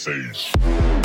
seis.